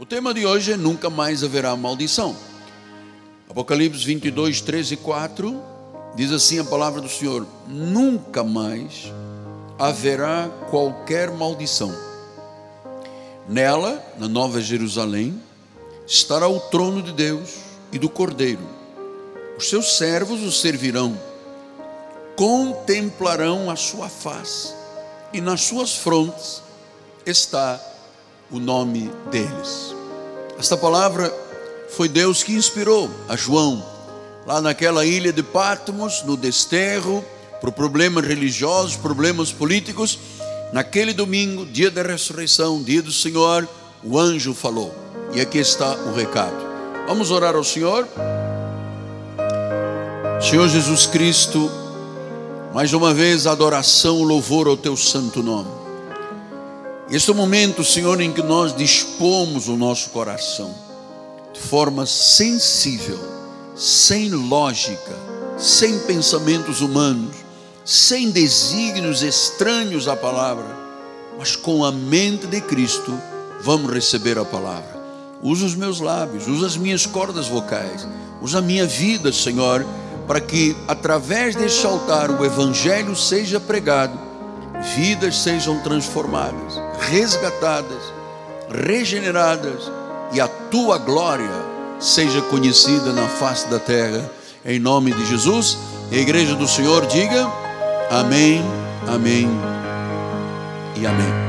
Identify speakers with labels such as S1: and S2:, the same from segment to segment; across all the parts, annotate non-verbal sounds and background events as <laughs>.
S1: O tema de hoje é Nunca mais haverá maldição. Apocalipse 22, 13 e 4 diz assim a palavra do Senhor: Nunca mais haverá qualquer maldição. Nela, na Nova Jerusalém, estará o trono de Deus e do Cordeiro. Os seus servos o servirão, contemplarão a sua face, e nas suas frontes está o nome deles. Esta palavra foi Deus que inspirou a João, lá naquela ilha de Patmos, no desterro, por problemas religiosos, problemas políticos. Naquele domingo, dia da ressurreição, dia do Senhor, o anjo falou. E aqui está o recado. Vamos orar ao Senhor. Senhor Jesus Cristo, mais uma vez adoração, louvor ao teu santo nome. Este é o momento, Senhor, em que nós dispomos o nosso coração de forma sensível, sem lógica, sem pensamentos humanos, sem desígnios estranhos à palavra, mas com a mente de Cristo, vamos receber a palavra. Usa os meus lábios, usa as minhas cordas vocais, usa a minha vida, Senhor, para que através deste altar o Evangelho seja pregado vidas sejam transformadas, resgatadas, regeneradas e a tua glória seja conhecida na face da terra, em nome de Jesus. A igreja do Senhor diga amém, amém e amém.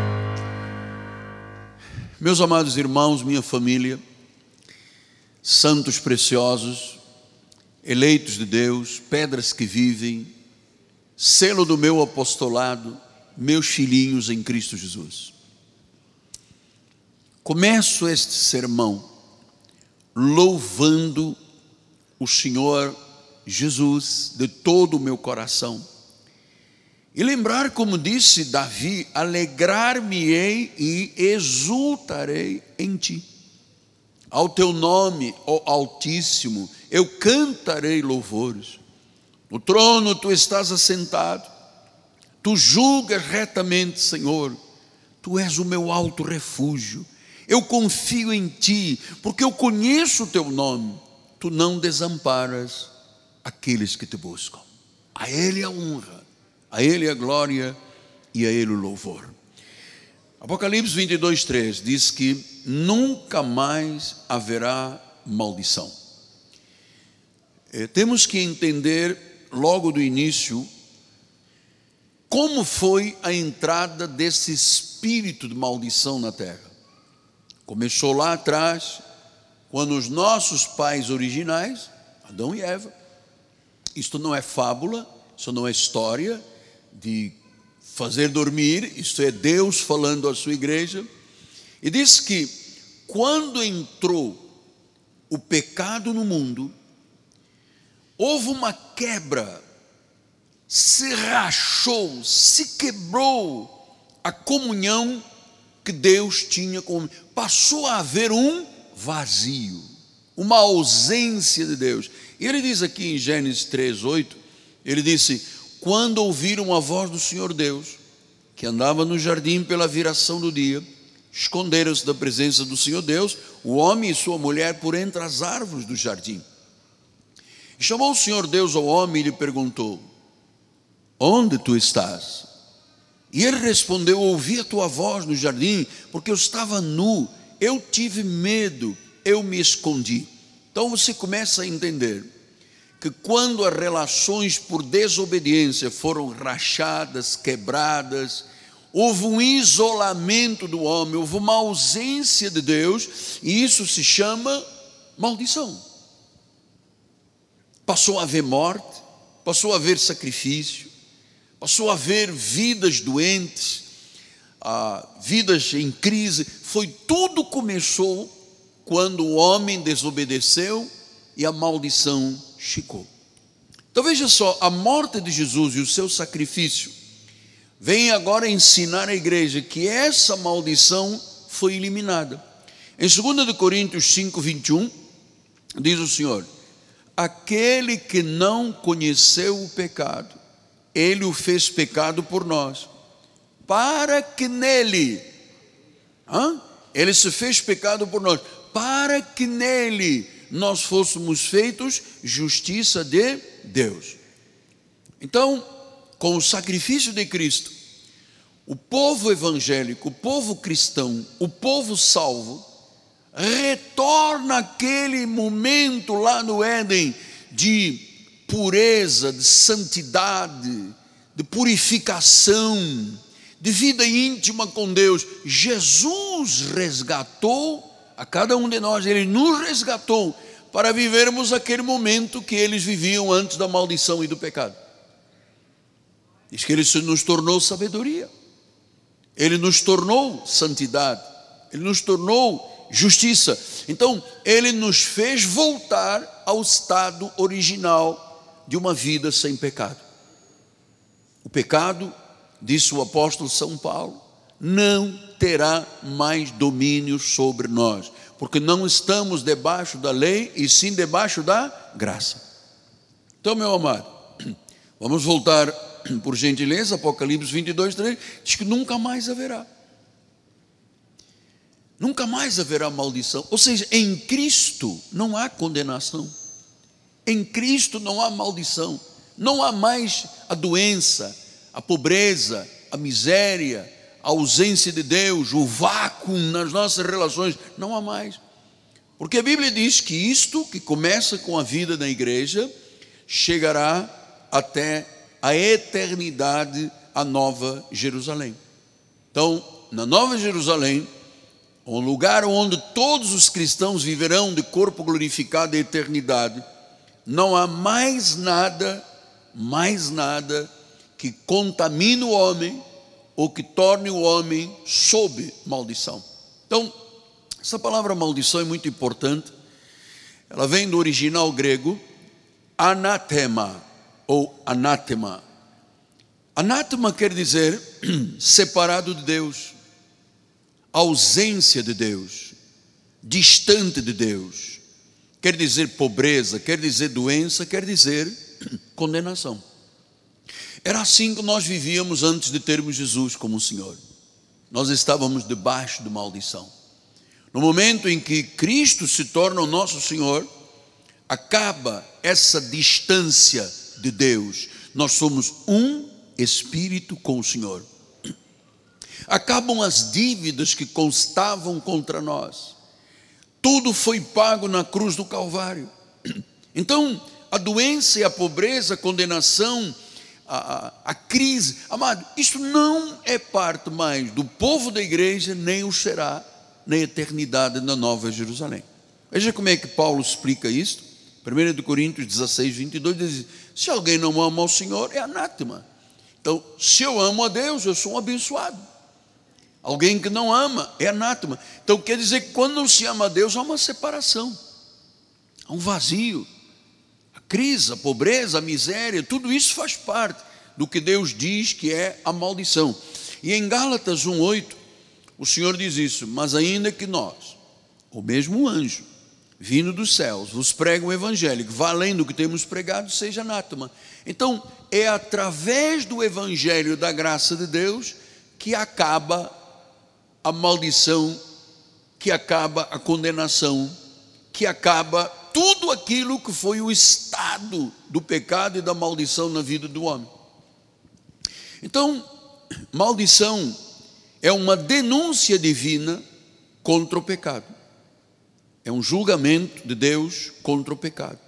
S1: Meus amados irmãos, minha família, santos preciosos, eleitos de Deus, pedras que vivem, selo do meu apostolado, meus filhinhos em Cristo Jesus. Começo este sermão louvando o Senhor Jesus de todo o meu coração. E lembrar, como disse Davi: alegrar-me-ei e exultarei em ti. Ao teu nome, ó Altíssimo, eu cantarei louvores. No trono tu estás assentado Tu julgas retamente, Senhor. Tu és o meu alto refúgio. Eu confio em ti, porque eu conheço o teu nome. Tu não desamparas aqueles que te buscam. A Ele a honra, a Ele a glória e a Ele o louvor. Apocalipse 22, 3 diz que nunca mais haverá maldição. É, temos que entender logo do início como foi a entrada desse espírito de maldição na terra? Começou lá atrás, quando os nossos pais originais, Adão e Eva, isto não é fábula, isso não é história de fazer dormir, isto é Deus falando à sua igreja, e diz que quando entrou o pecado no mundo, houve uma quebra se rachou, se quebrou a comunhão que Deus tinha com passou a haver um vazio, uma ausência de Deus. E ele diz aqui em Gênesis 3:8, ele disse: "Quando ouviram a voz do Senhor Deus, que andava no jardim pela viração do dia, esconderam-se da presença do Senhor Deus, o homem e sua mulher por entre as árvores do jardim. E chamou o Senhor Deus ao homem e lhe perguntou: Onde tu estás? E ele respondeu: Ouvi a tua voz no jardim, porque eu estava nu, eu tive medo, eu me escondi. Então você começa a entender que quando as relações por desobediência foram rachadas, quebradas, houve um isolamento do homem, houve uma ausência de Deus, e isso se chama maldição. Passou a haver morte, passou a haver sacrifício, passou a ver vidas doentes, ah, vidas em crise. Foi tudo começou quando o homem desobedeceu e a maldição chegou. Então veja só, a morte de Jesus e o seu sacrifício vem agora ensinar a igreja que essa maldição foi eliminada. Em 2 Coríntios 5, 21, diz o Senhor: aquele que não conheceu o pecado, ele o fez pecado por nós, para que nele, hã? ele se fez pecado por nós, para que nele nós fôssemos feitos justiça de Deus. Então, com o sacrifício de Cristo, o povo evangélico, o povo cristão, o povo salvo, retorna aquele momento lá no Éden de pureza, de santidade, de purificação, de vida íntima com Deus. Jesus resgatou a cada um de nós, ele nos resgatou para vivermos aquele momento que eles viviam antes da maldição e do pecado. Diz que ele nos tornou sabedoria, ele nos tornou santidade, ele nos tornou justiça. Então, ele nos fez voltar ao estado original de uma vida sem pecado. O pecado, disse o apóstolo São Paulo, não terá mais domínio sobre nós, porque não estamos debaixo da lei e sim debaixo da graça. Então, meu amado, <clears throat> vamos voltar, <clears throat> por gentileza, Apocalipse 22, 3, diz que nunca mais haverá. Nunca mais haverá maldição. Ou seja, em Cristo não há condenação. Em Cristo não há maldição. Não há mais a doença, a pobreza, a miséria, a ausência de Deus, o vácuo nas nossas relações. Não há mais. Porque a Bíblia diz que isto, que começa com a vida da igreja, chegará até a eternidade, a Nova Jerusalém. Então, na Nova Jerusalém, um lugar onde todos os cristãos viverão de corpo glorificado eternidade, não há mais nada, mais nada que contamine o homem ou que torne o homem sob maldição. Então, essa palavra maldição é muito importante. Ela vem do original grego anatema ou anátema. Anátema quer dizer <clears throat> separado de Deus ausência de Deus, distante de Deus. Quer dizer pobreza, quer dizer doença, quer dizer <clears throat> condenação. Era assim que nós vivíamos antes de termos Jesus como Senhor. Nós estávamos debaixo de maldição. No momento em que Cristo se torna o nosso Senhor, acaba essa distância de Deus. Nós somos um espírito com o Senhor <clears throat> acabam as dívidas que constavam contra nós. Tudo foi pago na cruz do Calvário. Então, a doença e a pobreza, a condenação, a, a, a crise, amado, isso não é parte mais do povo da igreja, nem o será na eternidade na Nova Jerusalém. Veja como é que Paulo explica isso. 1 Coríntios 16, 22 diz: Se alguém não ama ao Senhor, é anátema. Então, se eu amo a Deus, eu sou um abençoado. Alguém que não ama é anátema. Então quer dizer que quando não se ama a Deus, há uma separação, há um vazio. A crise, a pobreza, a miséria, tudo isso faz parte do que Deus diz que é a maldição. E em Gálatas 1,8, o Senhor diz isso: Mas ainda que nós, o mesmo anjo, vindo dos céus, vos prega o evangelho, que além do que temos pregado, seja anátema. Então, é através do evangelho da graça de Deus que acaba a maldição, que acaba a condenação, que acaba tudo aquilo que foi o estado do pecado e da maldição na vida do homem. Então, maldição é uma denúncia divina contra o pecado. É um julgamento de Deus contra o pecado.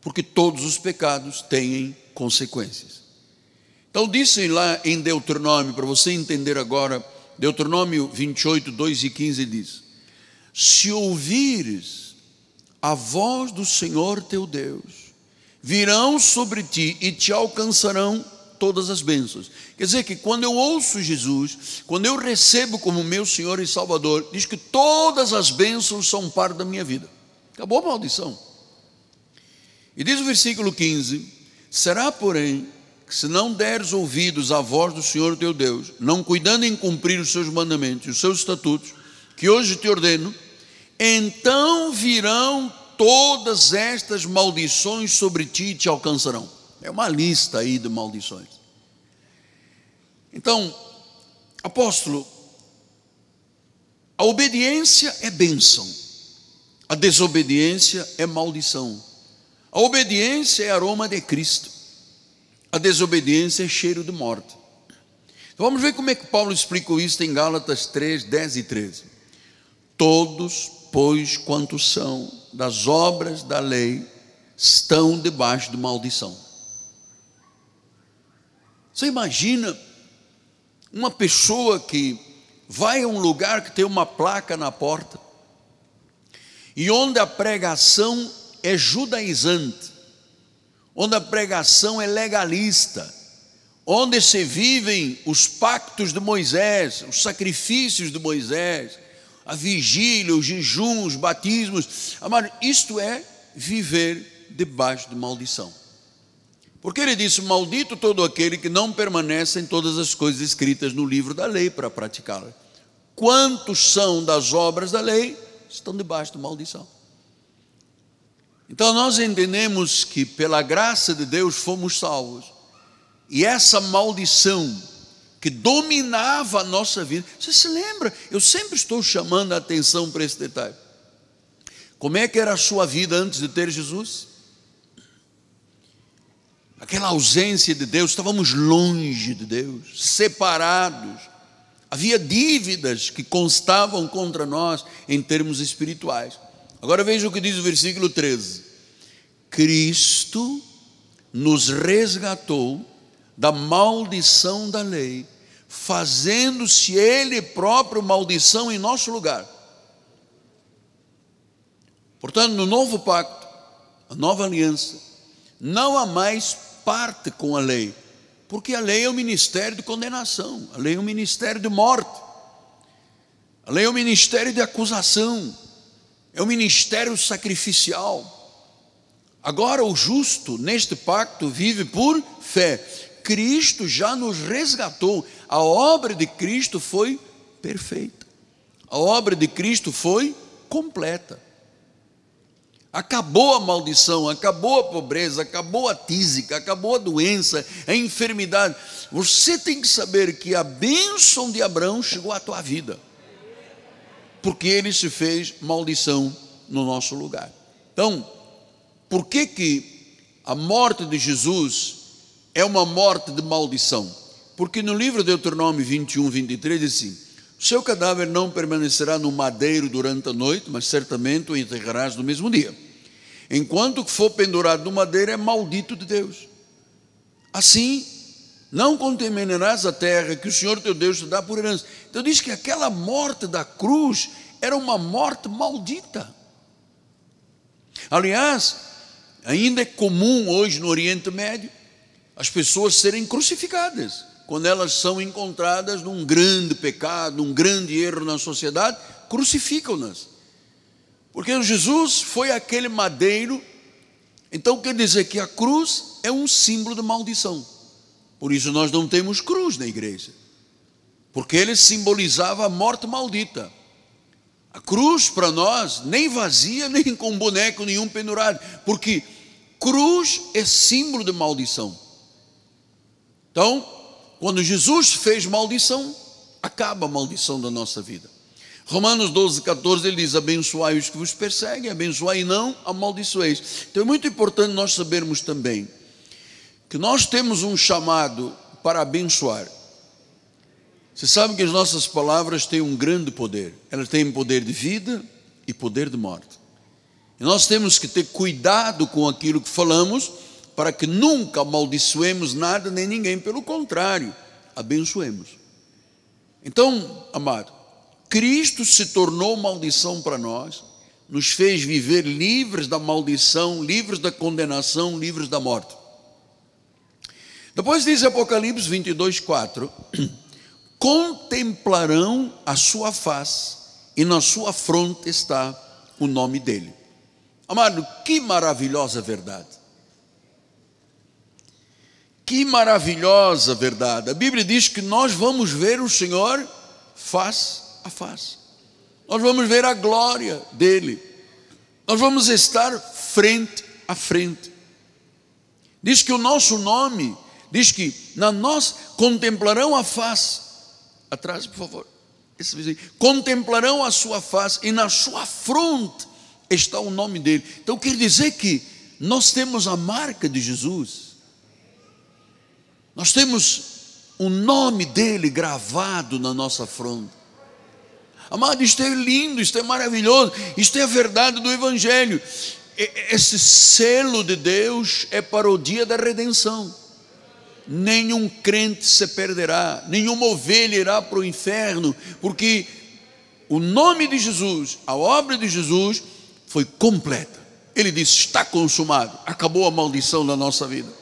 S1: Porque todos os pecados têm consequências. Então, dizem lá em Deuteronômio, para você entender agora Deuteronômio 28, 2 e 15 diz: Se ouvires a voz do Senhor teu Deus, virão sobre ti e te alcançarão todas as bênçãos. Quer dizer que quando eu ouço Jesus, quando eu recebo como meu Senhor e Salvador, diz que todas as bênçãos são parte da minha vida. Acabou a maldição. E diz o versículo 15: Será, porém, se não deres ouvidos à voz do Senhor teu Deus, não cuidando em cumprir os seus mandamentos, os seus estatutos, que hoje te ordeno, então virão todas estas maldições sobre ti e te alcançarão. É uma lista aí de maldições. Então, apóstolo, A obediência é bênção, a desobediência é maldição. A obediência é aroma de Cristo, a desobediência é cheiro de morte. Então vamos ver como é que Paulo explicou isso em Gálatas 3, 10 e 13. Todos, pois, quantos são das obras da lei, estão debaixo de maldição. Você imagina uma pessoa que vai a um lugar que tem uma placa na porta e onde a pregação é judaizante, onde a pregação é legalista, onde se vivem os pactos de Moisés, os sacrifícios de Moisés, a vigília, o jejum, os batismos. Amado, isto é viver debaixo de maldição. Porque ele disse: Maldito todo aquele que não permanece em todas as coisas escritas no livro da lei para praticá-la. Quantos são das obras da lei estão debaixo de maldição. Então nós entendemos que pela graça de Deus fomos salvos. E essa maldição que dominava a nossa vida, você se lembra? Eu sempre estou chamando a atenção para esse detalhe. Como é que era a sua vida antes de ter Jesus? aquela ausência de Deus, estávamos longe de Deus, separados. Havia dívidas que constavam contra nós em termos espirituais. Agora veja o que diz o versículo 13: Cristo nos resgatou da maldição da lei, fazendo-se Ele próprio maldição em nosso lugar. Portanto, no novo pacto, a nova aliança, não há mais parte com a lei, porque a lei é o ministério de condenação, a lei é o ministério de morte, a lei é o ministério de acusação, é o ministério sacrificial. Agora, o justo neste pacto vive por fé. Cristo já nos resgatou, a obra de Cristo foi perfeita, a obra de Cristo foi completa. Acabou a maldição, acabou a pobreza, acabou a tísica, acabou a doença, a enfermidade. Você tem que saber que a bênção de Abraão chegou à tua vida, porque ele se fez maldição no nosso lugar. Então, por que que a morte de Jesus é uma morte de maldição? Porque no livro de Deuteronômio 21, 23 diz assim: seu cadáver não permanecerá no madeiro durante a noite, mas certamente o enterrarás no mesmo dia. Enquanto for pendurado no madeiro, é maldito de Deus. Assim, não contaminarás a terra que o Senhor teu Deus te dá por herança. Então diz que aquela morte da cruz era uma morte maldita. Aliás, ainda é comum hoje no Oriente Médio as pessoas serem crucificadas quando elas são encontradas num grande pecado, num grande erro na sociedade, crucificam-nas. Porque Jesus foi aquele madeiro, então quer dizer que a cruz é um símbolo de maldição. Por isso nós não temos cruz na igreja, porque ele simbolizava a morte maldita. A cruz para nós, nem vazia, nem com boneco nenhum pendurado, porque cruz é símbolo de maldição. Então, quando Jesus fez maldição, acaba a maldição da nossa vida. Romanos 12, 14, ele diz: Abençoai os que vos perseguem, abençoai e não amaldiçoeis. Então é muito importante nós sabermos também que nós temos um chamado para abençoar. Você sabe que as nossas palavras têm um grande poder, elas têm poder de vida e poder de morte. E nós temos que ter cuidado com aquilo que falamos, para que nunca amaldiçoemos nada nem ninguém, pelo contrário, abençoemos. Então, amado, Cristo se tornou maldição para nós, nos fez viver livres da maldição, livres da condenação, livres da morte. Depois diz Apocalipse 22, 4: Contemplarão a sua face, e na sua fronte está o nome dele. Amado, que maravilhosa verdade. Que maravilhosa verdade. A Bíblia diz que nós vamos ver o Senhor face a face. Nós vamos ver a glória dele. Nós vamos estar frente a frente. Diz que o nosso nome, diz que na nós contemplarão a face. Atrás, por favor. contemplarão a sua face e na sua fronte está o nome dele. Então quer dizer que nós temos a marca de Jesus, nós temos o nome dele gravado na nossa fronte. Amado, isto é lindo, isto é maravilhoso, isto é a verdade do Evangelho. Esse selo de Deus é para o dia da redenção. Nenhum crente se perderá, nenhuma ovelha irá para o inferno, porque o nome de Jesus, a obra de Jesus, foi completa. Ele disse: está consumado, acabou a maldição da nossa vida.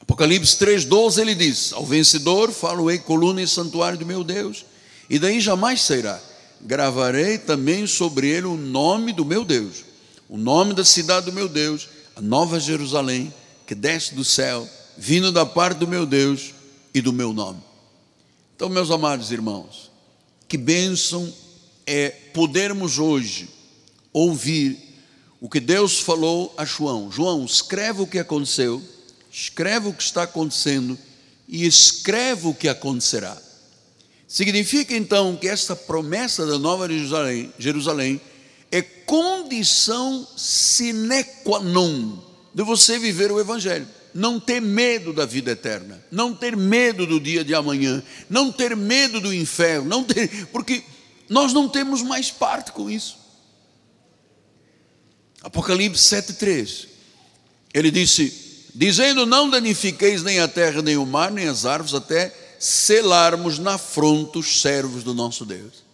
S1: Apocalipse 3,12 ele diz: Ao vencedor falo-ei coluna e santuário do meu Deus, e daí jamais sairá. Gravarei também sobre ele o nome do meu Deus, o nome da cidade do meu Deus, a nova Jerusalém, que desce do céu, vindo da parte do meu Deus e do meu nome. Então, meus amados irmãos, que bênção é podermos hoje ouvir o que Deus falou a João. João, escreve o que aconteceu, escreve o que está acontecendo e escreve o que acontecerá. Significa então que esta promessa da Nova Jerusalém, Jerusalém é condição sine qua non de você viver o Evangelho. Não ter medo da vida eterna, não ter medo do dia de amanhã, não ter medo do inferno, não ter, porque nós não temos mais parte com isso. Apocalipse 7,3. Ele disse: Dizendo: Não danifiqueis nem a terra, nem o mar, nem as árvores, até selarmos na fronte os servos do nosso Deus.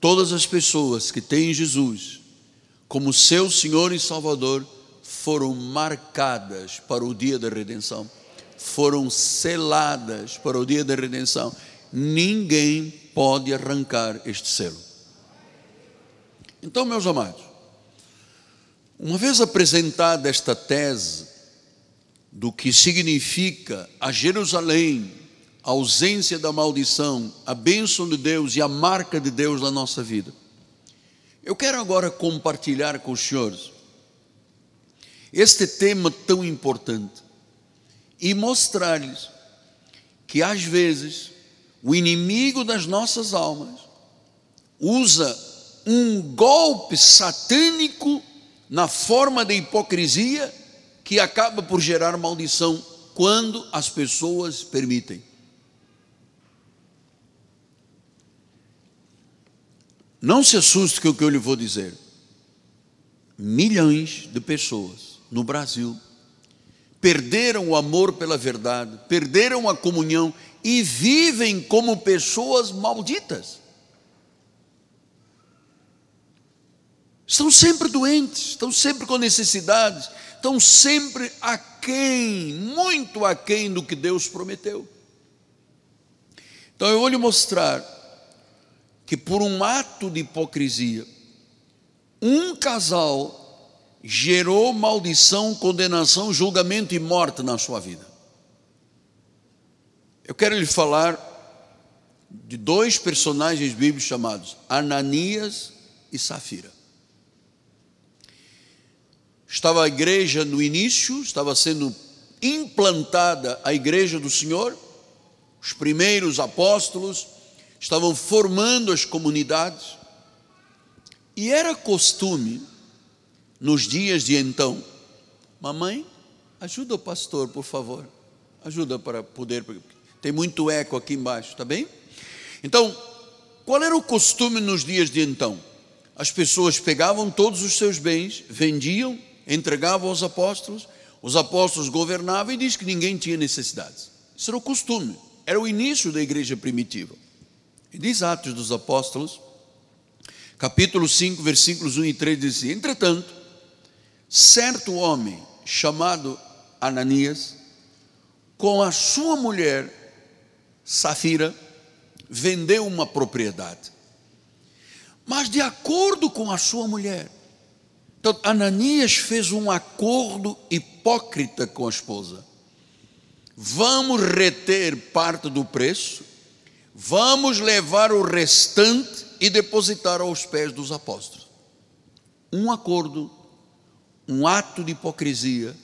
S1: Todas as pessoas que têm Jesus como seu Senhor e Salvador foram marcadas para o dia da redenção, foram seladas para o dia da redenção. Ninguém pode arrancar este selo. Então, meus amados, uma vez apresentada esta tese do que significa a Jerusalém, a ausência da maldição, a bênção de Deus e a marca de Deus na nossa vida, eu quero agora compartilhar com os senhores este tema tão importante e mostrar-lhes que às vezes o inimigo das nossas almas usa um golpe satânico na forma de hipocrisia que acaba por gerar maldição quando as pessoas permitem. Não se assuste com o que eu lhe vou dizer. Milhões de pessoas no Brasil perderam o amor pela verdade, perderam a comunhão e vivem como pessoas malditas. Estão sempre doentes, estão sempre com necessidades, estão sempre aquém, muito aquém do que Deus prometeu. Então eu vou lhe mostrar que por um ato de hipocrisia, um casal gerou maldição, condenação, julgamento e morte na sua vida. Eu quero lhe falar de dois personagens bíblicos chamados Ananias e Safira. Estava a igreja no início, estava sendo implantada a igreja do Senhor, os primeiros apóstolos estavam formando as comunidades, e era costume, nos dias de então, mamãe, ajuda o pastor, por favor, ajuda para poder, tem muito eco aqui embaixo, tá bem? Então, qual era o costume nos dias de então? As pessoas pegavam todos os seus bens, vendiam, entregavam aos apóstolos, os apóstolos governavam e diz que ninguém tinha necessidades. Isso era o costume, era o início da igreja primitiva. E diz Atos dos Apóstolos, capítulo 5, versículos 1 e 3, diz assim: Entretanto, certo homem chamado Ananias, com a sua mulher Safira, vendeu uma propriedade. Mas de acordo com a sua mulher, então Ananias fez um acordo hipócrita com a esposa. Vamos reter parte do preço, vamos levar o restante e depositar aos pés dos apóstolos. Um acordo, um ato de hipocrisia,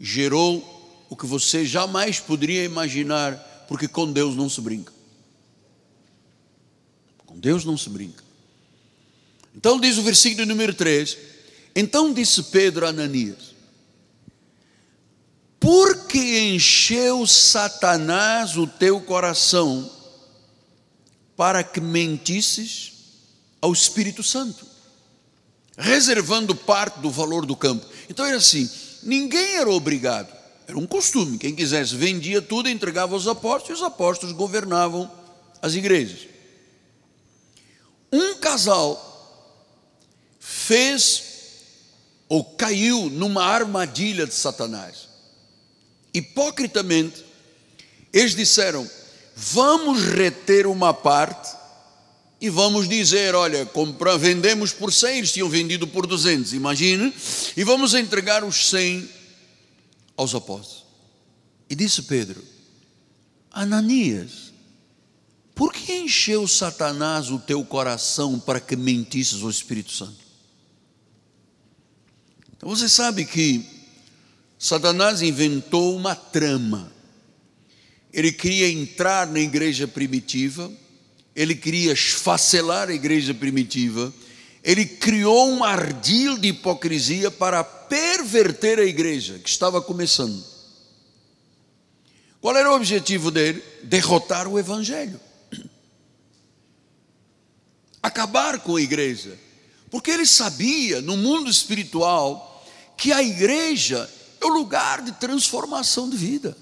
S1: gerou o que você jamais poderia imaginar porque com Deus não se brinca. Com Deus não se brinca. Então diz o versículo número 3: Então disse Pedro a Ananias: Por que encheu Satanás o teu coração para que mentisses ao Espírito Santo, reservando parte do valor do campo? Então era assim: ninguém era obrigado, era um costume. Quem quisesse vendia tudo, entregava aos apóstolos, e os apóstolos governavam as igrejas. Um casal fez ou caiu numa armadilha de Satanás. Hipocritamente, eles disseram: vamos reter uma parte e vamos dizer: olha, compra, vendemos por 100, eles tinham vendido por 200, imagine, e vamos entregar os 100 aos apóstolos. E disse Pedro: Ananias, por que encheu Satanás o teu coração para que mentisses ao Espírito Santo? Então você sabe que Satanás inventou uma trama. Ele queria entrar na igreja primitiva, ele queria esfacelar a igreja primitiva, ele criou um ardil de hipocrisia para perverter a igreja que estava começando. Qual era o objetivo dele? Derrotar o evangelho acabar com a igreja, porque ele sabia no mundo espiritual que a igreja é o lugar de transformação de vida,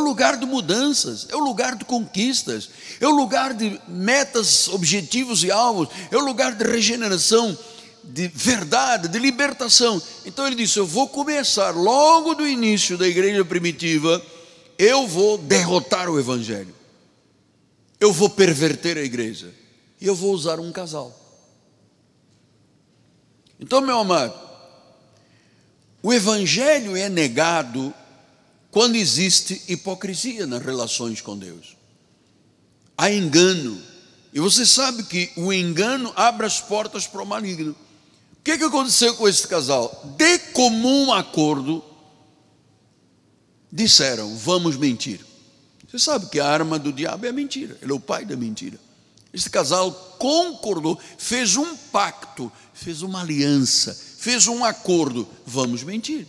S1: o lugar de mudanças, é o lugar de conquistas, é o lugar de metas, objetivos e alvos, é o lugar de regeneração, de verdade, de libertação. Então ele disse: Eu vou começar logo do início da igreja primitiva, eu vou derrotar o evangelho, eu vou perverter a igreja e eu vou usar um casal. Então, meu amado, o evangelho é negado quando existe hipocrisia nas relações com Deus. Há engano. E você sabe que o engano abre as portas para o maligno. O que, que aconteceu com esse casal? De comum acordo, disseram: vamos mentir. Você sabe que a arma do diabo é a mentira, ele é o pai da mentira. Este casal concordou, fez um pacto, fez uma aliança, fez um acordo. Vamos mentir.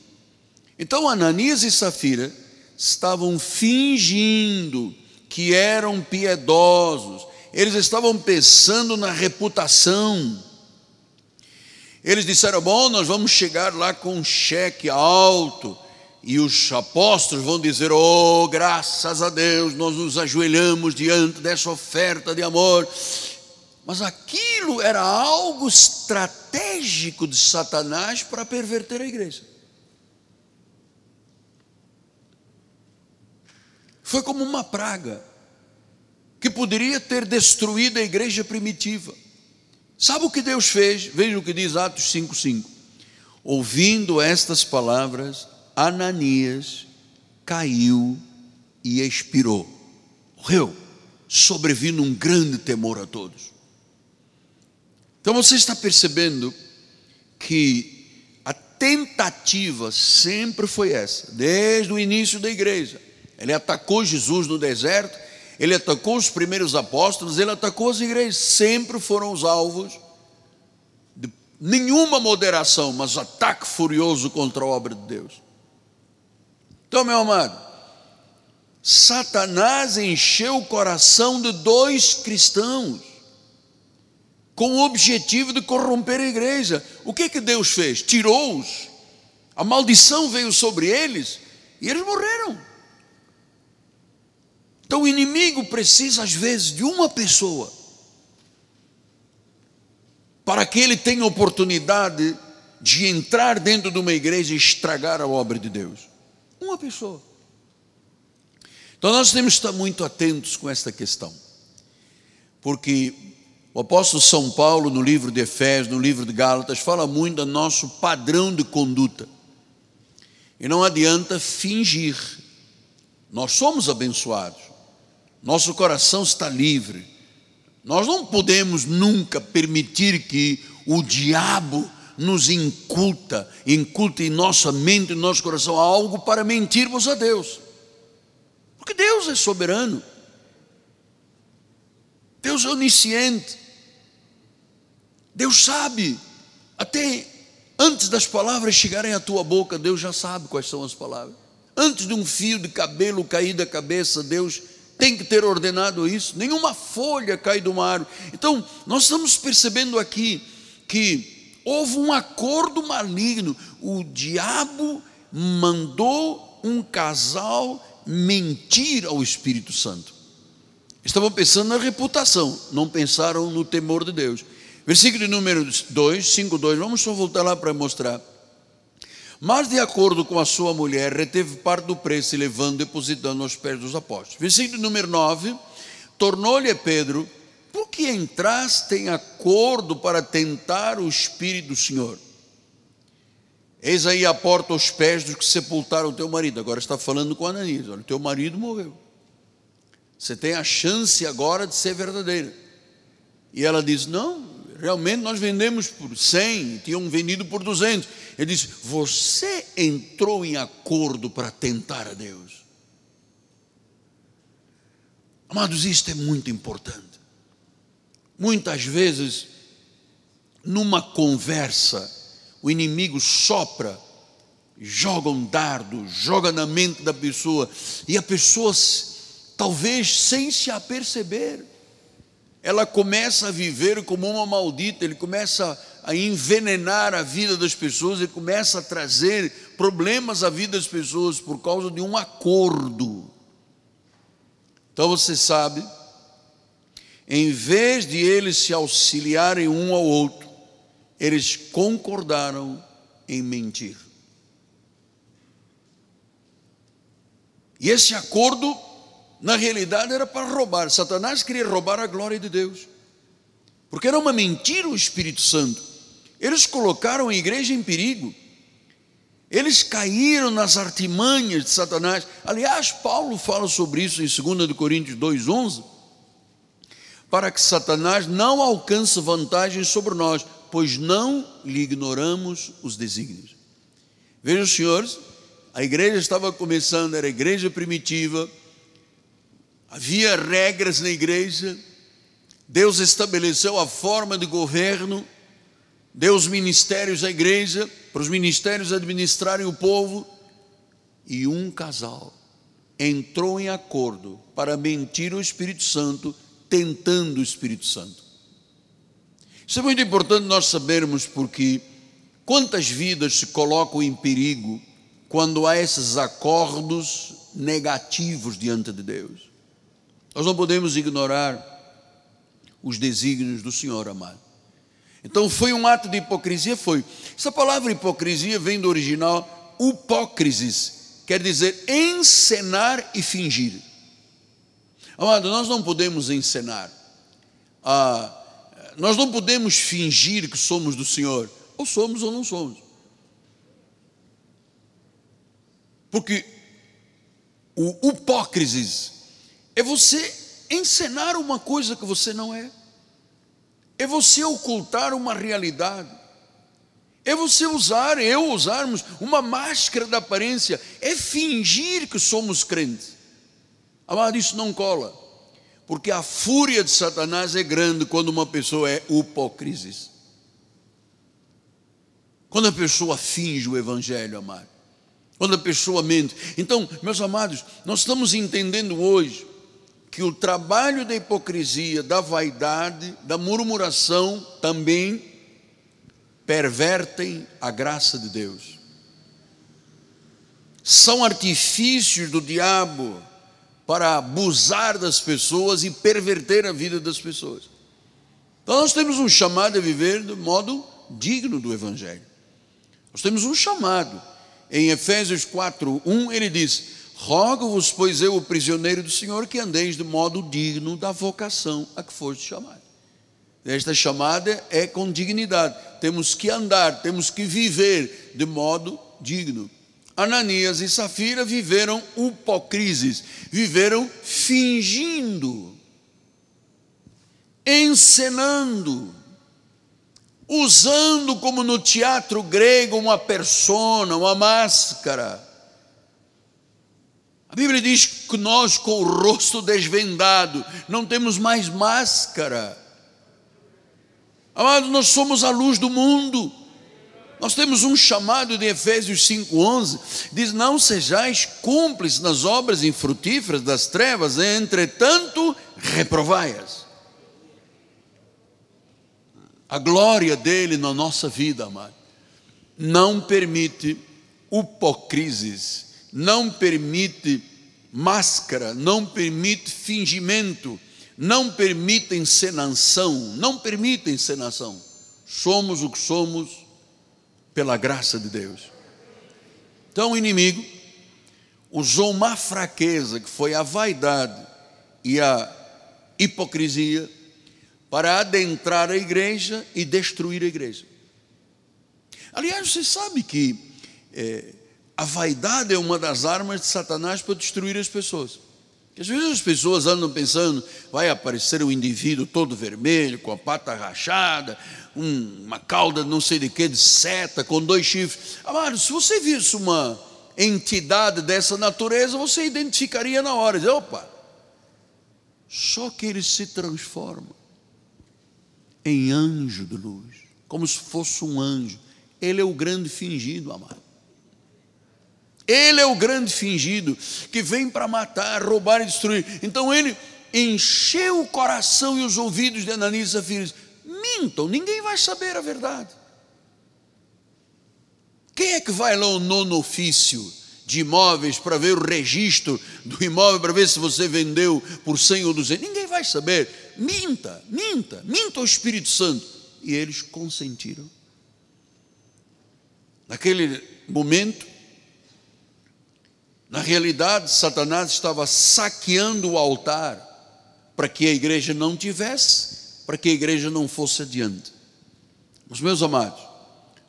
S1: Então Ananias e Safira estavam fingindo que eram piedosos, eles estavam pensando na reputação. Eles disseram: Bom, nós vamos chegar lá com um cheque alto e os apóstolos vão dizer: Oh, graças a Deus, nós nos ajoelhamos diante dessa oferta de amor. Mas aquilo era algo estratégico de Satanás para perverter a igreja. Foi como uma praga que poderia ter destruído a igreja primitiva. Sabe o que Deus fez? Veja o que diz Atos 5,5. Ouvindo estas palavras, Ananias caiu e expirou, morreu, sobrevindo um grande temor a todos. Então você está percebendo que a tentativa sempre foi essa, desde o início da igreja. Ele atacou Jesus no deserto, ele atacou os primeiros apóstolos, ele atacou as igrejas, sempre foram os alvos de nenhuma moderação, mas ataque furioso contra a obra de Deus. Então, meu amado, Satanás encheu o coração de dois cristãos com o objetivo de corromper a igreja. O que que Deus fez? Tirou-os. A maldição veio sobre eles e eles morreram. Então o inimigo precisa às vezes de uma pessoa para que ele tenha oportunidade de entrar dentro de uma igreja e estragar a obra de Deus. Uma pessoa. Então nós temos que estar muito atentos com esta questão, porque o apóstolo São Paulo, no livro de Efésios, no livro de Gálatas, fala muito do nosso padrão de conduta. E não adianta fingir. Nós somos abençoados, nosso coração está livre. Nós não podemos nunca permitir que o diabo nos inculta, inculta em nossa mente, em nosso coração algo para mentirmos a Deus. Porque Deus é soberano. Deus é onisciente. Deus sabe, até antes das palavras chegarem à tua boca, Deus já sabe quais são as palavras. Antes de um fio de cabelo cair da cabeça, Deus tem que ter ordenado isso. Nenhuma folha cai do mar. Então, nós estamos percebendo aqui que houve um acordo maligno. O diabo mandou um casal mentir ao Espírito Santo. Estavam pensando na reputação, não pensaram no temor de Deus. Versículo número 2, 5, 2, vamos só voltar lá para mostrar. Mas, de acordo com a sua mulher, reteve parte do preço, levando, depositando aos pés dos apóstolos. Versículo número 9: tornou-lhe Pedro, por que entraste em acordo para tentar o Espírito do Senhor? Eis aí a porta aos pés dos que sepultaram o teu marido. Agora está falando com Ananias: olha, teu marido morreu. Você tem a chance agora de ser verdadeira. E ela diz: Não, realmente nós vendemos por 100, tinham vendido por 200. Ele diz: Você entrou em acordo para tentar a Deus. Amados, isto é muito importante. Muitas vezes, numa conversa, o inimigo sopra, joga um dardo, joga na mente da pessoa, e a pessoa, talvez sem se aperceber, ela começa a viver como uma maldita, ele começa a envenenar a vida das pessoas, ele começa a trazer problemas à vida das pessoas por causa de um acordo. Então você sabe, em vez de eles se auxiliarem um ao outro, eles concordaram em mentir. E esse acordo, na realidade, era para roubar. Satanás queria roubar a glória de Deus, porque era uma mentira o Espírito Santo. Eles colocaram a igreja em perigo. Eles caíram nas artimanhas de Satanás. Aliás, Paulo fala sobre isso em 2 Coríntios 2,11, para que Satanás não alcance vantagem sobre nós, pois não lhe ignoramos os desígnios. Vejam, senhores, a igreja estava começando, era a igreja primitiva, havia regras na igreja, Deus estabeleceu a forma de governo, deu os ministérios à igreja, para os ministérios administrarem o povo, e um casal entrou em acordo para mentir o Espírito Santo, tentando o Espírito Santo. Isso é muito importante nós sabermos porque quantas vidas se colocam em perigo quando há esses acordos negativos diante de Deus. Nós não podemos ignorar os desígnios do Senhor, amado. Então foi um ato de hipocrisia? Foi. Essa palavra hipocrisia vem do original hipócrisis, quer dizer encenar e fingir. Amado, nós não podemos encenar. Ah, nós não podemos fingir que somos do Senhor, ou somos ou não somos. Porque o hipócrisis é você encenar uma coisa que você não é, é você ocultar uma realidade, é você usar, eu usarmos uma máscara da aparência, é fingir que somos crentes. Amado, isso não cola. Porque a fúria de Satanás é grande quando uma pessoa é hipocrisis. Quando a pessoa finge o evangelho, amado. Quando a pessoa mente. Então, meus amados, nós estamos entendendo hoje que o trabalho da hipocrisia, da vaidade, da murmuração também pervertem a graça de Deus. São artifícios do diabo para abusar das pessoas e perverter a vida das pessoas. Então nós temos um chamado a viver de modo digno do Evangelho. Nós temos um chamado. Em Efésios 4, 1, ele diz: Rogo-vos, pois eu, o prisioneiro do Senhor, que andeis de modo digno da vocação a que foste chamado. Esta chamada é com dignidade. Temos que andar, temos que viver de modo digno. Ananias e Safira viveram hipocrises, viveram fingindo, encenando, usando como no teatro grego uma persona, uma máscara. A Bíblia diz que nós, com o rosto desvendado, não temos mais máscara. Amados, nós somos a luz do mundo. Nós temos um chamado de Efésios 5,11, diz: Não sejais cúmplices nas obras infrutíferas das trevas, entretanto, reprovai-as. A glória dele na nossa vida, amado, não permite hipocrises, não permite máscara, não permite fingimento, não permite encenação, não permite encenação. Somos o que somos pela graça de Deus. Então o inimigo usou uma fraqueza que foi a vaidade e a hipocrisia para adentrar a igreja e destruir a igreja. Aliás, você sabe que é, a vaidade é uma das armas de Satanás para destruir as pessoas. Às vezes as pessoas andam pensando, vai aparecer um indivíduo todo vermelho, com a pata rachada, um, uma cauda não sei de que, de seta, com dois chifres. Amado, se você visse uma entidade dessa natureza, você identificaria na hora. Diz, opa, só que ele se transforma em anjo de luz, como se fosse um anjo. Ele é o grande fingido, amado. Ele é o grande fingido que vem para matar, roubar e destruir. Então ele encheu o coração e os ouvidos de Ananias e Safira mintam, ninguém vai saber a verdade. Quem é que vai lá ao nono ofício de imóveis para ver o registro do imóvel, para ver se você vendeu por 100 ou 200? Ninguém vai saber. Minta, minta, minta ao Espírito Santo. E eles consentiram. Naquele momento, na realidade, Satanás estava saqueando o altar para que a igreja não tivesse para que a igreja não fosse adiante. Os meus amados,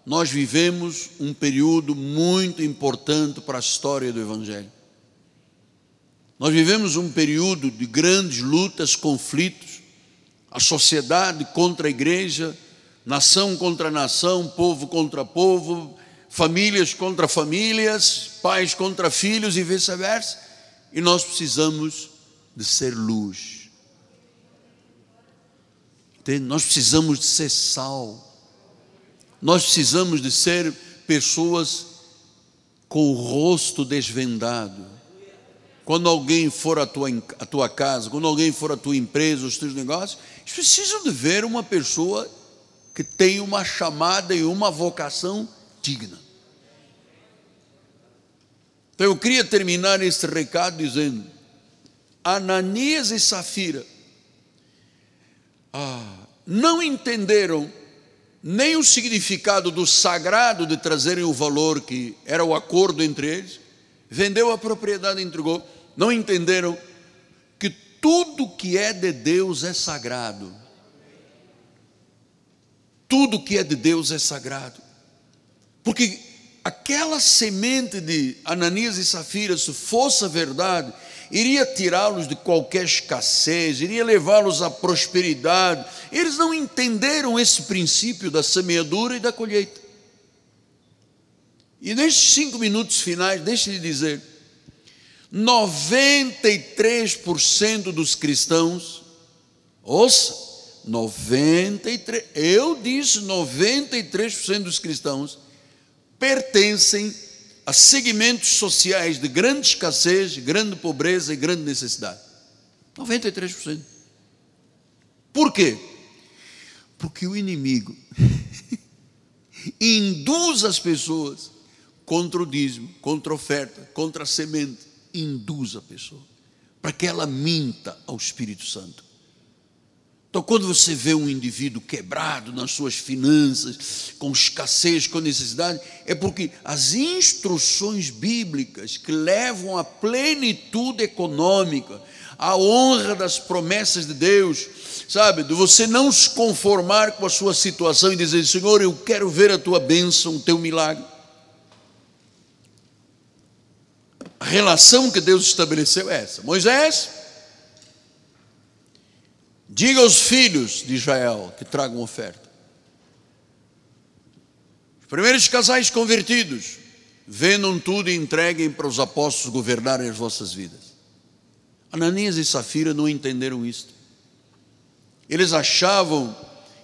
S1: nós vivemos um período muito importante para a história do Evangelho. Nós vivemos um período de grandes lutas, conflitos, a sociedade contra a igreja, nação contra nação, povo contra povo, famílias contra famílias, pais contra filhos e vice-versa. E nós precisamos de ser luz nós precisamos de ser sal. Nós precisamos de ser pessoas com o rosto desvendado. Quando alguém for à tua, à tua casa, quando alguém for à tua empresa, os teus negócios, eles precisam de ver uma pessoa que tem uma chamada e uma vocação digna. Então eu queria terminar esse recado dizendo: Ananias e Safira ah, não entenderam nem o significado do sagrado de trazerem o valor que era o acordo entre eles, vendeu a propriedade e entregou, não entenderam que tudo que é de Deus é sagrado. Tudo que é de Deus é sagrado. Porque aquela semente de Ananias e Safira, se fosse a verdade, iria tirá-los de qualquer escassez, iria levá-los à prosperidade. Eles não entenderam esse princípio da semeadura e da colheita. E nestes cinco minutos finais, deixe-lhe dizer: 93% dos cristãos, ouça, 93, eu disse 93% dos cristãos pertencem a segmentos sociais de grande escassez, grande pobreza e grande necessidade. 93%. Por quê? Porque o inimigo <laughs> induz as pessoas contra o dízimo, contra a oferta, contra a semente, induz a pessoa para que ela minta ao Espírito Santo. Então, quando você vê um indivíduo quebrado nas suas finanças, com escassez, com necessidade, é porque as instruções bíblicas que levam à plenitude econômica, à honra das promessas de Deus, sabe, de você não se conformar com a sua situação e dizer: Senhor, eu quero ver a tua bênção, o teu milagre. A relação que Deus estabeleceu é essa. Moisés Diga aos filhos de Israel que tragam oferta. Os primeiros casais convertidos vendam tudo e entreguem para os apóstolos governarem as vossas vidas. Ananias e Safira não entenderam isto. Eles achavam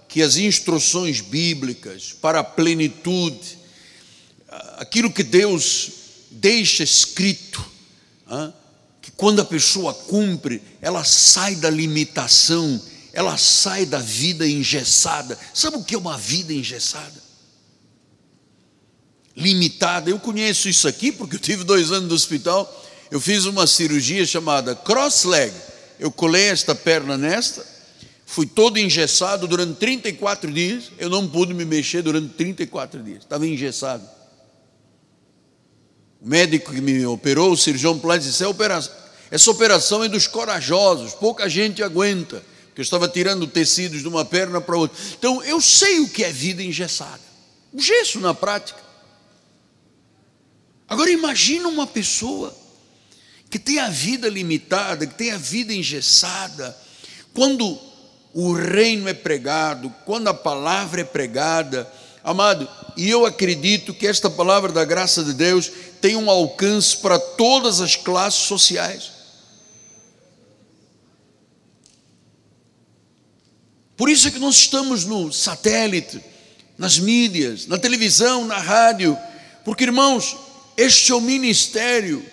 S1: que as instruções bíblicas para a plenitude, aquilo que Deus deixa escrito, que quando a pessoa cumpre, ela sai da limitação, ela sai da vida engessada. Sabe o que é uma vida engessada? Limitada. Eu conheço isso aqui porque eu tive dois anos no hospital. Eu fiz uma cirurgia chamada cross leg. Eu colei esta perna nesta, fui todo engessado durante 34 dias. Eu não pude me mexer durante 34 dias, estava engessado. O médico que me operou, o cirurgião plástico, disse: essa operação é dos corajosos, pouca gente aguenta. Que eu estava tirando tecidos de uma perna para outra. Então eu sei o que é vida engessada. O gesso na prática. Agora imagina uma pessoa que tem a vida limitada, que tem a vida engessada, quando o reino é pregado, quando a palavra é pregada, amado, e eu acredito que esta palavra da graça de Deus tem um alcance para todas as classes sociais. Por isso é que nós estamos no satélite, nas mídias, na televisão, na rádio, porque irmãos, este é o ministério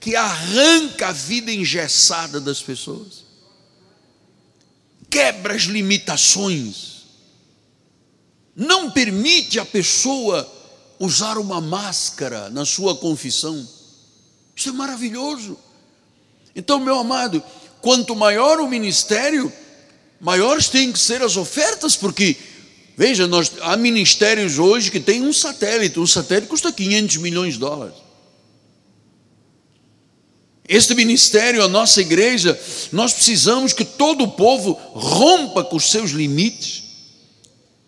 S1: que arranca a vida engessada das pessoas, quebra as limitações, não permite a pessoa usar uma máscara na sua confissão. Isso é maravilhoso. Então, meu amado, quanto maior o ministério, maiores têm que ser as ofertas, porque, veja, nós, há ministérios hoje que têm um satélite, um satélite custa 500 milhões de dólares. Este ministério, a nossa igreja, nós precisamos que todo o povo rompa com os seus limites.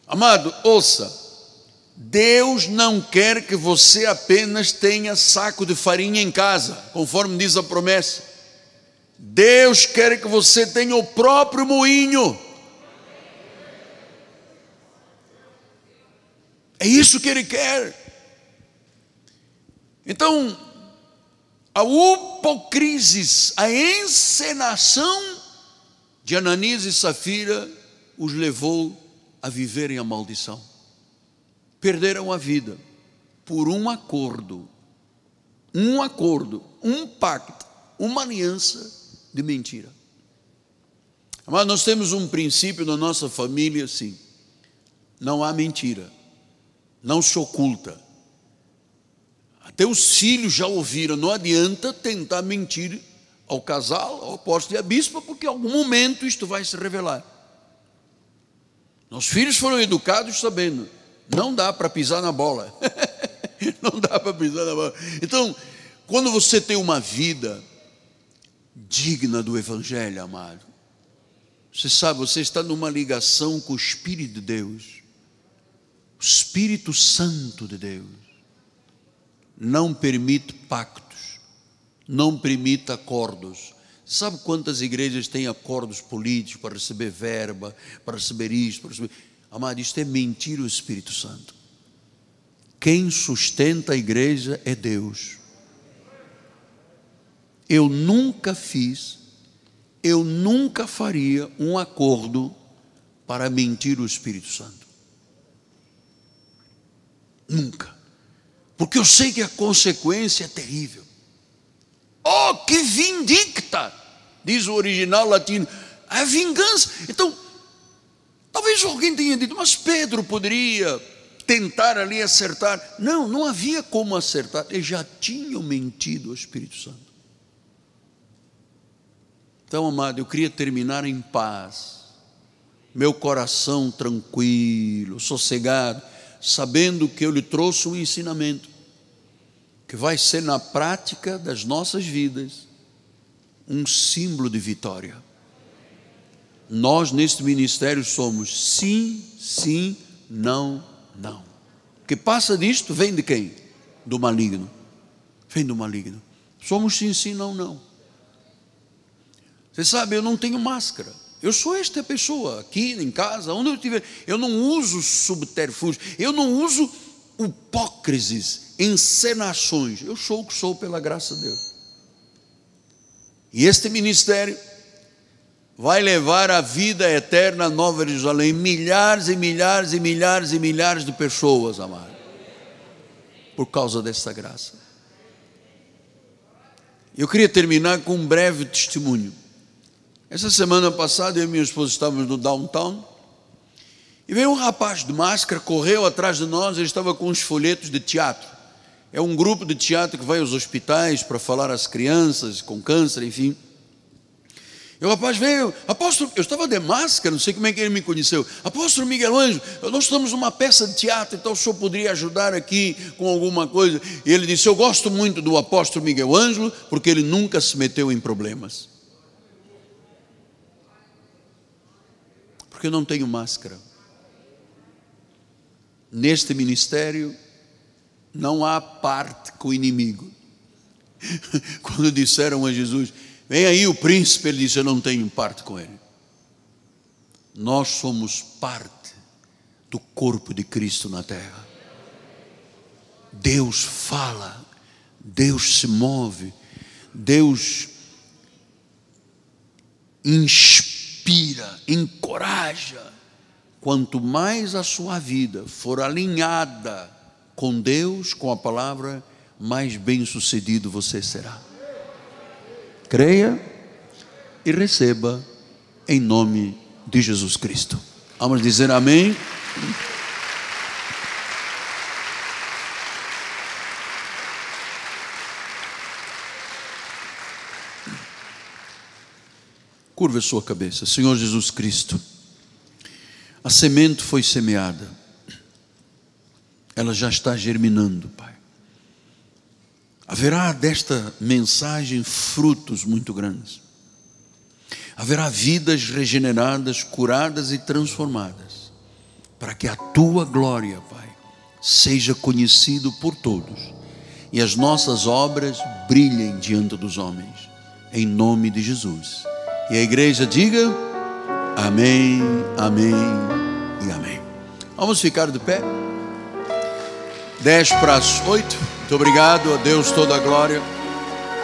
S1: Amado, ouça, Deus não quer que você apenas tenha saco de farinha em casa, conforme diz a promessa. Deus quer que você tenha o próprio moinho. É isso que Ele quer. Então, a hipocrisis, a encenação de Ananias e Safira os levou a viverem a maldição. Perderam a vida por um acordo, um acordo, um pacto, uma aliança de mentira. Mas nós temos um princípio na nossa família assim: não há mentira, não se oculta teus filhos já ouviram, não adianta tentar mentir ao casal, ao apóstolo e à bispa, porque em algum momento isto vai se revelar. Nossos filhos foram educados sabendo, não dá para pisar na bola. <laughs> não dá para pisar na bola. Então, quando você tem uma vida digna do Evangelho, amado, você sabe, você está numa ligação com o Espírito de Deus, o Espírito Santo de Deus não permite pactos, não permite acordos. Sabe quantas igrejas têm acordos políticos para receber verba, para receber isto, para receber. Amado, isto é mentira o Espírito Santo. Quem sustenta a igreja é Deus. Eu nunca fiz, eu nunca faria um acordo para mentir o Espírito Santo. Nunca porque eu sei que a consequência é terrível. Oh, que vindicta, diz o original latino, a vingança. Então, talvez alguém tenha dito, mas Pedro poderia tentar ali acertar. Não, não havia como acertar, eles já tinham mentido ao Espírito Santo. Então, amado, eu queria terminar em paz, meu coração tranquilo, sossegado sabendo que eu lhe trouxe um ensinamento que vai ser na prática das nossas vidas um símbolo de vitória. Nós neste ministério somos sim, sim, não, não. O que passa disto vem de quem? Do maligno. Vem do maligno. Somos sim, sim, não, não. Você sabe, eu não tenho máscara. Eu sou esta pessoa, aqui em casa, onde eu estiver. Eu não uso subterfúgio, eu não uso hipócrises encenações. Eu sou o que sou pela graça de Deus. E este ministério vai levar a vida eterna a Nova Jerusalém, milhares e milhares e milhares e milhares de pessoas, amado, por causa dessa graça. Eu queria terminar com um breve testemunho. Essa semana passada eu e minha esposa estávamos no downtown e veio um rapaz de máscara, correu atrás de nós, ele estava com uns folhetos de teatro. É um grupo de teatro que vai aos hospitais para falar às crianças com câncer, enfim. E o rapaz veio, apóstolo, eu estava de máscara, não sei como é que ele me conheceu. Apóstolo Miguel Ângelo, nós estamos numa peça de teatro, então o senhor poderia ajudar aqui com alguma coisa. E ele disse: Eu gosto muito do apóstolo Miguel Ângelo, porque ele nunca se meteu em problemas. Porque eu não tenho máscara. Neste ministério não há parte com o inimigo. <laughs> Quando disseram a Jesus, Vem aí o príncipe, ele disse: Eu não tenho parte com ele. Nós somos parte do corpo de Cristo na terra. Deus fala, Deus se move, Deus inspira, encoraja. Quanto mais a sua vida for alinhada com Deus, com a palavra, mais bem sucedido você será. Creia e receba em nome de Jesus Cristo. Vamos dizer amém? Curva a sua cabeça, Senhor Jesus Cristo. A semente foi semeada, ela já está germinando, Pai. Haverá desta mensagem frutos muito grandes. Haverá vidas regeneradas, curadas e transformadas, para que a tua glória, Pai, seja conhecido por todos e as nossas obras brilhem diante dos homens, em nome de Jesus. E a igreja diga: Amém, Amém e Amém. Vamos ficar de pé. 10 para as 8. Muito obrigado, a Deus toda a glória.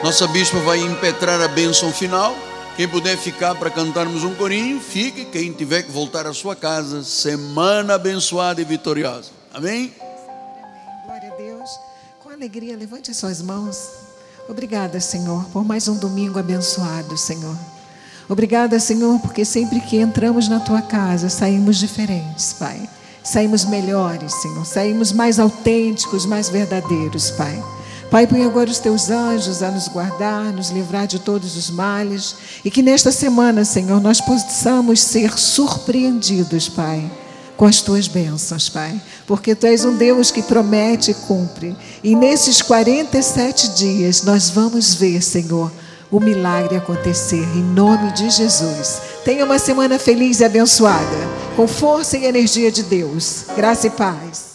S1: Nossa bispa vai impetrar a bênção final. Quem puder ficar para cantarmos um corinho, fique. Quem tiver que voltar à sua casa, semana abençoada e vitoriosa. Amém?
S2: Glória a Deus. Com alegria, levante as suas mãos. Obrigada, Senhor, por mais um domingo abençoado, Senhor. Obrigada, Senhor, porque sempre que entramos na tua casa, saímos diferentes, Pai saímos melhores, Senhor, saímos mais autênticos, mais verdadeiros, Pai. Pai, põe agora os teus anjos a nos guardar, nos livrar de todos os males e que nesta semana, Senhor, nós possamos ser surpreendidos, Pai, com as tuas bênçãos, Pai, porque tu és um Deus que promete e cumpre. E nesses 47 dias nós vamos ver, Senhor, o milagre acontecer em nome de Jesus. Tenha uma semana feliz e abençoada, com força e energia de Deus. Graça e paz.